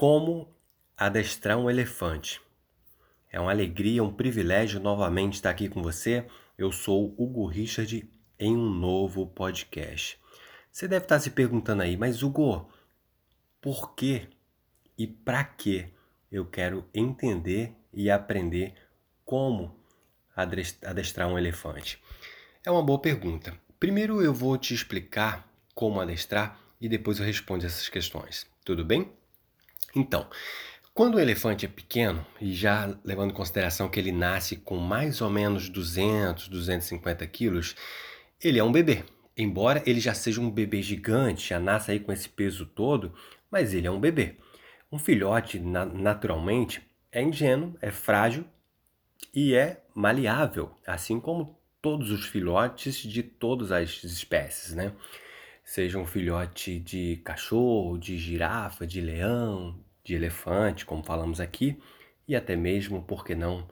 Como adestrar um elefante? É uma alegria, um privilégio novamente estar aqui com você. Eu sou Hugo Richard em um novo podcast. Você deve estar se perguntando aí, mas Hugo, por que e para que eu quero entender e aprender como adestrar um elefante? É uma boa pergunta. Primeiro eu vou te explicar como adestrar e depois eu respondo essas questões. Tudo bem? Então, quando o elefante é pequeno, e já levando em consideração que ele nasce com mais ou menos 200, 250 quilos, ele é um bebê. Embora ele já seja um bebê gigante, já nasça aí com esse peso todo, mas ele é um bebê. Um filhote, na naturalmente, é ingênuo, é frágil e é maleável, assim como todos os filhotes de todas as espécies, né? Seja um filhote de cachorro, de girafa, de leão, de elefante, como falamos aqui, e até mesmo, por que não,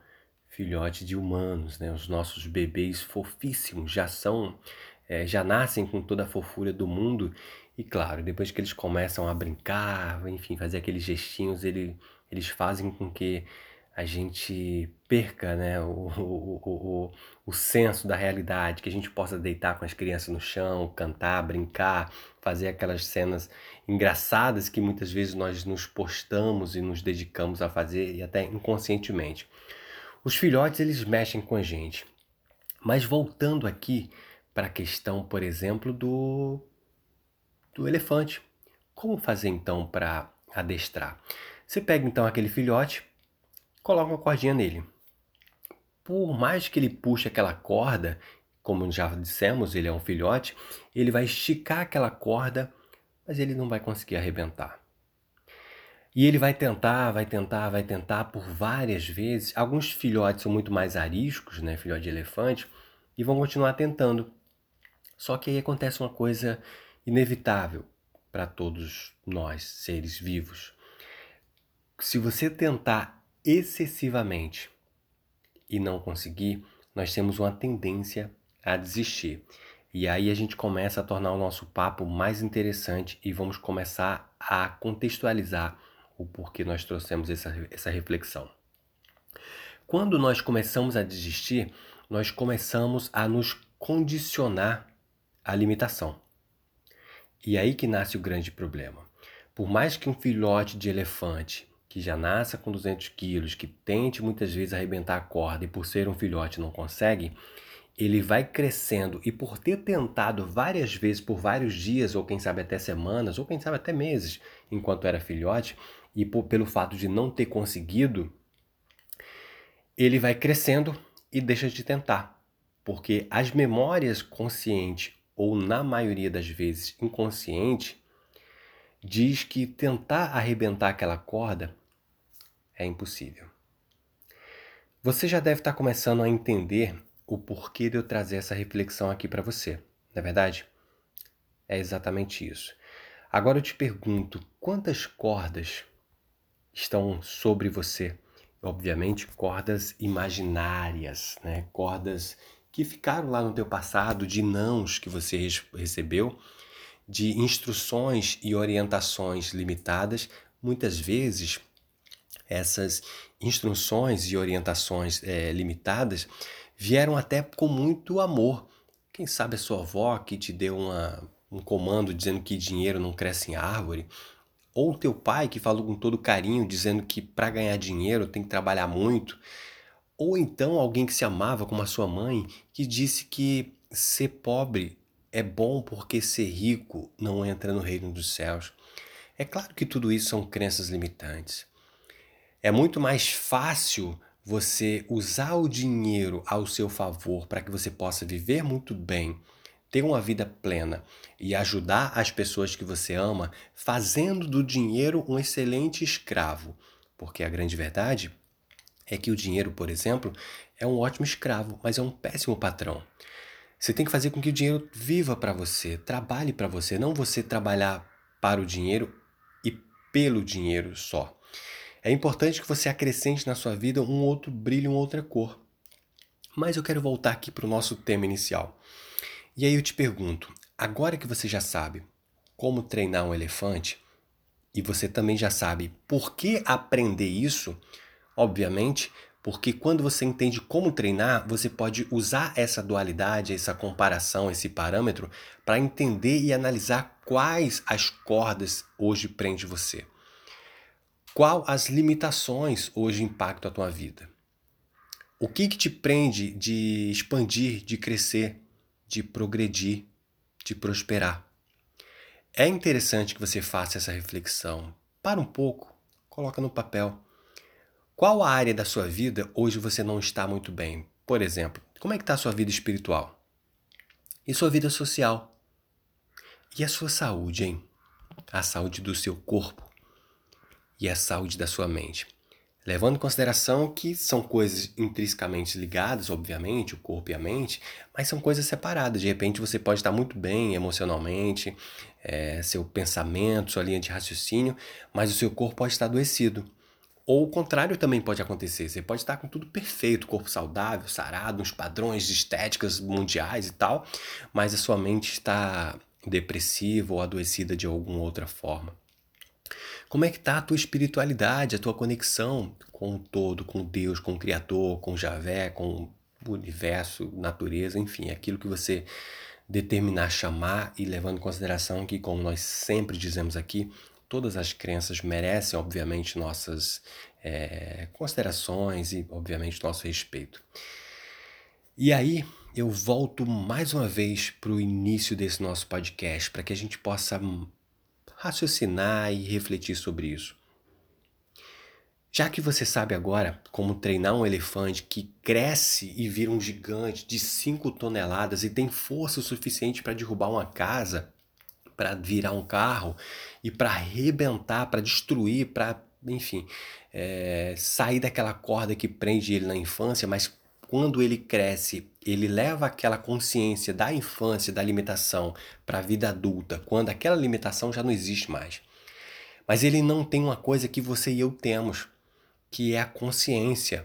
filhote de humanos, né? Os nossos bebês fofíssimos já são, é, já nascem com toda a fofura do mundo e claro, depois que eles começam a brincar, enfim, fazer aqueles gestinhos, ele, eles fazem com que a gente perca né, o, o, o, o, senso da realidade, que a gente possa deitar com as crianças no chão, cantar, brincar, fazer aquelas cenas engraçadas que muitas vezes nós nos postamos e nos dedicamos a fazer e até inconscientemente. Os filhotes eles mexem com a gente. Mas voltando aqui para a questão, por exemplo, do, do elefante. Como fazer então para adestrar? Você pega então aquele filhote, coloca uma cordinha nele. Por mais que ele puxe aquela corda, como já dissemos, ele é um filhote, ele vai esticar aquela corda, mas ele não vai conseguir arrebentar. E ele vai tentar, vai tentar, vai tentar por várias vezes. Alguns filhotes são muito mais ariscos, né, filhote de elefante, e vão continuar tentando. Só que aí acontece uma coisa inevitável para todos nós, seres vivos. Se você tentar excessivamente e não conseguir, nós temos uma tendência a desistir. E aí a gente começa a tornar o nosso papo mais interessante e vamos começar a contextualizar o porquê nós trouxemos essa, essa reflexão. Quando nós começamos a desistir, nós começamos a nos condicionar à limitação. E aí que nasce o grande problema. Por mais que um filhote de elefante que já nasça com 200 quilos, que tente muitas vezes arrebentar a corda e por ser um filhote não consegue, ele vai crescendo e por ter tentado várias vezes por vários dias, ou quem sabe até semanas, ou quem sabe até meses, enquanto era filhote, e por, pelo fato de não ter conseguido, ele vai crescendo e deixa de tentar. Porque as memórias consciente ou na maioria das vezes inconsciente diz que tentar arrebentar aquela corda é impossível. Você já deve estar começando a entender o porquê de eu trazer essa reflexão aqui para você, não é verdade? É exatamente isso. Agora eu te pergunto: quantas cordas estão sobre você? Obviamente, cordas imaginárias, né? cordas que ficaram lá no teu passado, de nãos que você recebeu de instruções e orientações limitadas, muitas vezes essas instruções e orientações é, limitadas vieram até com muito amor. Quem sabe a sua avó que te deu uma, um comando dizendo que dinheiro não cresce em árvore, ou teu pai que falou com todo carinho dizendo que para ganhar dinheiro tem que trabalhar muito, ou então alguém que se amava como a sua mãe que disse que ser pobre é bom porque ser rico não entra no reino dos céus. É claro que tudo isso são crenças limitantes. É muito mais fácil você usar o dinheiro ao seu favor para que você possa viver muito bem, ter uma vida plena e ajudar as pessoas que você ama, fazendo do dinheiro um excelente escravo. Porque a grande verdade é que o dinheiro, por exemplo, é um ótimo escravo, mas é um péssimo patrão. Você tem que fazer com que o dinheiro viva para você, trabalhe para você, não você trabalhar para o dinheiro e pelo dinheiro só. É importante que você acrescente na sua vida um outro brilho, uma outra cor. Mas eu quero voltar aqui para o nosso tema inicial. E aí eu te pergunto: agora que você já sabe como treinar um elefante, E você também já sabe por que aprender isso, obviamente, porque quando você entende como treinar, você pode usar essa dualidade, essa comparação, esse parâmetro para entender e analisar quais as cordas hoje prende você. Qual as limitações hoje impactam a tua vida? O que, que te prende de expandir, de crescer, de progredir, de prosperar? É interessante que você faça essa reflexão. Para um pouco, coloca no papel. Qual a área da sua vida hoje você não está muito bem? Por exemplo, como é que está a sua vida espiritual? E sua vida social? E a sua saúde, hein? A saúde do seu corpo e a saúde da sua mente. Levando em consideração que são coisas intrinsecamente ligadas, obviamente, o corpo e a mente, mas são coisas separadas. De repente você pode estar muito bem emocionalmente, é, seu pensamento, sua linha de raciocínio, mas o seu corpo pode estar adoecido. Ou o contrário também pode acontecer. Você pode estar com tudo perfeito, corpo saudável, sarado, uns padrões de estéticas mundiais e tal, mas a sua mente está depressiva ou adoecida de alguma outra forma. Como é que está a tua espiritualidade, a tua conexão com o todo, com Deus, com o Criador, com Javé, com o universo, natureza, enfim, aquilo que você determinar chamar e levando em consideração que, como nós sempre dizemos aqui, todas as crenças merecem, obviamente, nossas é, considerações e, obviamente, nosso respeito. E aí, eu volto mais uma vez para o início desse nosso podcast, para que a gente possa raciocinar e refletir sobre isso. Já que você sabe agora como treinar um elefante que cresce e vira um gigante de 5 toneladas e tem força suficiente para derrubar uma casa, para virar um carro e para arrebentar, para destruir, para, enfim, é, sair daquela corda que prende ele na infância, mas quando ele cresce, ele leva aquela consciência da infância, da limitação, para a vida adulta, quando aquela limitação já não existe mais. Mas ele não tem uma coisa que você e eu temos, que é a consciência.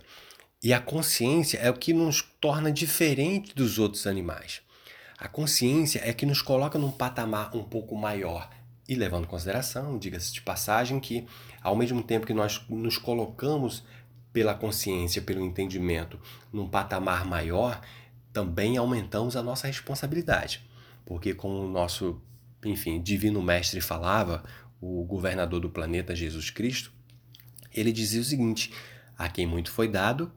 E a consciência é o que nos torna diferente dos outros animais. A consciência é que nos coloca num patamar um pouco maior. E levando em consideração, diga-se de passagem, que ao mesmo tempo que nós nos colocamos pela consciência, pelo entendimento, num patamar maior, também aumentamos a nossa responsabilidade. Porque, como o nosso, enfim, divino mestre falava, o governador do planeta Jesus Cristo, ele dizia o seguinte: a quem muito foi dado,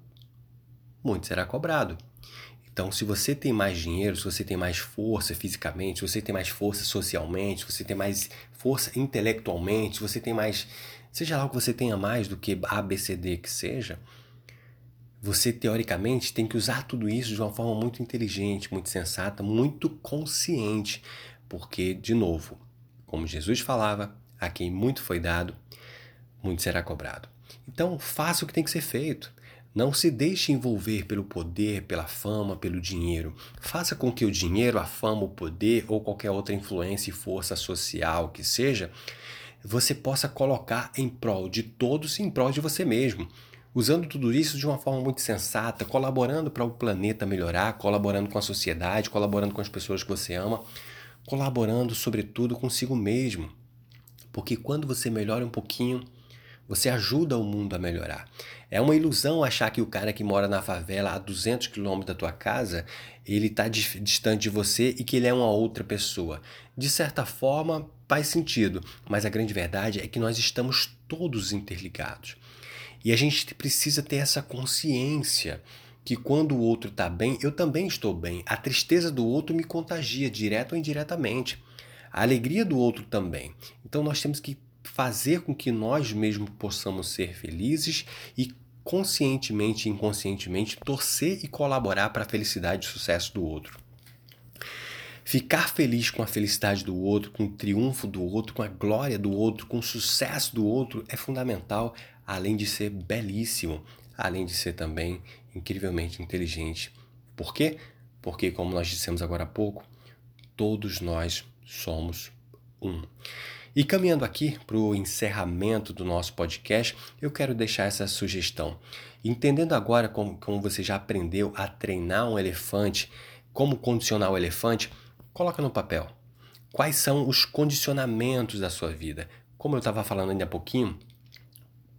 muito será cobrado. Então, se você tem mais dinheiro, se você tem mais força fisicamente, se você tem mais força socialmente, se você tem mais força intelectualmente, se você tem mais. Seja lá o que você tenha mais do que A, B, C, D que seja, você teoricamente tem que usar tudo isso de uma forma muito inteligente, muito sensata, muito consciente. Porque, de novo, como Jesus falava, a quem muito foi dado, muito será cobrado. Então, faça o que tem que ser feito. Não se deixe envolver pelo poder, pela fama, pelo dinheiro. Faça com que o dinheiro, a fama, o poder ou qualquer outra influência e força social que seja, você possa colocar em prol de todos e em prol de você mesmo. Usando tudo isso de uma forma muito sensata, colaborando para o planeta melhorar, colaborando com a sociedade, colaborando com as pessoas que você ama, colaborando, sobretudo, consigo mesmo. Porque quando você melhora um pouquinho, você ajuda o mundo a melhorar. É uma ilusão achar que o cara que mora na favela a 200 quilômetros da tua casa, ele está distante de você e que ele é uma outra pessoa. De certa forma, faz sentido, mas a grande verdade é que nós estamos todos interligados. E a gente precisa ter essa consciência que quando o outro está bem, eu também estou bem. A tristeza do outro me contagia, direto ou indiretamente. A alegria do outro também. Então nós temos que fazer com que nós mesmos possamos ser felizes e conscientemente e inconscientemente torcer e colaborar para a felicidade e sucesso do outro. Ficar feliz com a felicidade do outro, com o triunfo do outro, com a glória do outro, com o sucesso do outro é fundamental, além de ser belíssimo, além de ser também incrivelmente inteligente. Por quê? Porque, como nós dissemos agora há pouco, todos nós somos um. E caminhando aqui para o encerramento do nosso podcast, eu quero deixar essa sugestão. Entendendo agora como, como você já aprendeu a treinar um elefante, como condicionar o elefante, coloca no papel. Quais são os condicionamentos da sua vida? como eu estava falando ainda há pouquinho,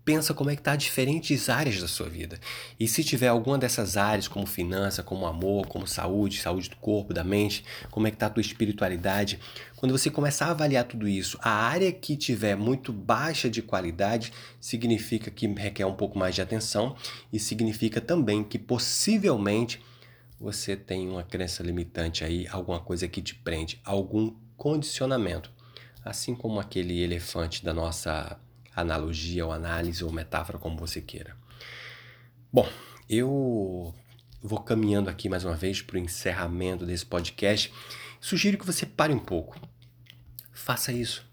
pensa como é que tá diferentes áreas da sua vida. E se tiver alguma dessas áreas, como finança, como amor, como saúde, saúde do corpo, da mente, como é que tá a tua espiritualidade, quando você começar a avaliar tudo isso, a área que tiver muito baixa de qualidade significa que requer um pouco mais de atenção e significa também que possivelmente você tem uma crença limitante aí, alguma coisa que te prende, algum condicionamento. Assim como aquele elefante da nossa analogia ou análise ou metáfora, como você queira. Bom, eu vou caminhando aqui mais uma vez para o encerramento desse podcast. Sugiro que você pare um pouco. Faça isso.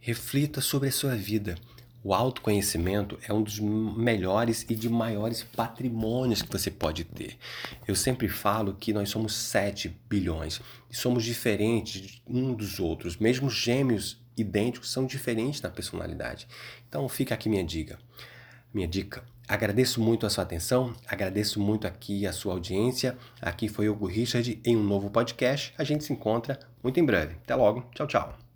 Reflita sobre a sua vida. O autoconhecimento é um dos melhores e de maiores patrimônios que você pode ter. Eu sempre falo que nós somos 7 bilhões e somos diferentes um dos outros. Mesmo gêmeos idênticos são diferentes na personalidade. Então fica aqui minha dica. Minha dica. Agradeço muito a sua atenção, agradeço muito aqui a sua audiência. Aqui foi Hugo Richard em um novo podcast. A gente se encontra muito em breve. Até logo. Tchau, tchau.